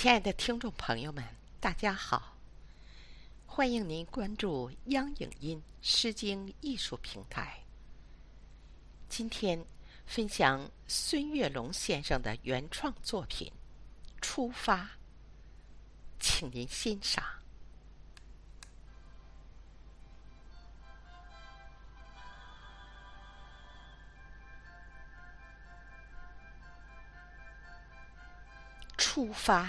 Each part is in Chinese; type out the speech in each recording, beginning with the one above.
亲爱的听众朋友们，大家好！欢迎您关注央影音诗经艺术平台。今天分享孙月龙先生的原创作品《出发》，请您欣赏。出发，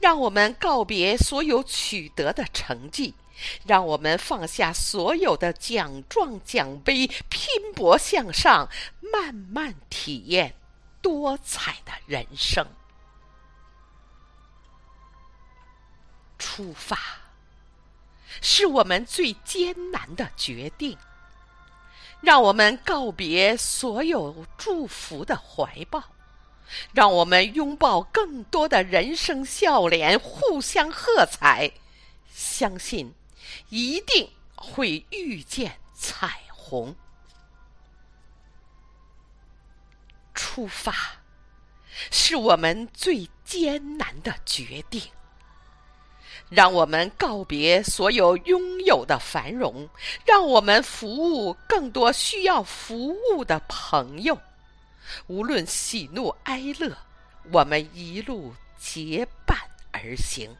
让我们告别所有取得的成绩，让我们放下所有的奖状奖杯，拼搏向上，慢慢体验多彩的人生。出发，是我们最艰难的决定。让我们告别所有祝福的怀抱，让我们拥抱更多的人生笑脸，互相喝彩，相信一定会遇见彩虹。出发，是我们最艰难的决定。让我们告别所有拥有的繁荣，让我们服务更多需要服务的朋友。无论喜怒哀乐，我们一路结伴而行。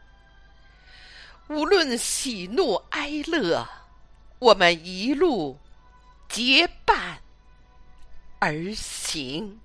无论喜怒哀乐，我们一路结伴而行。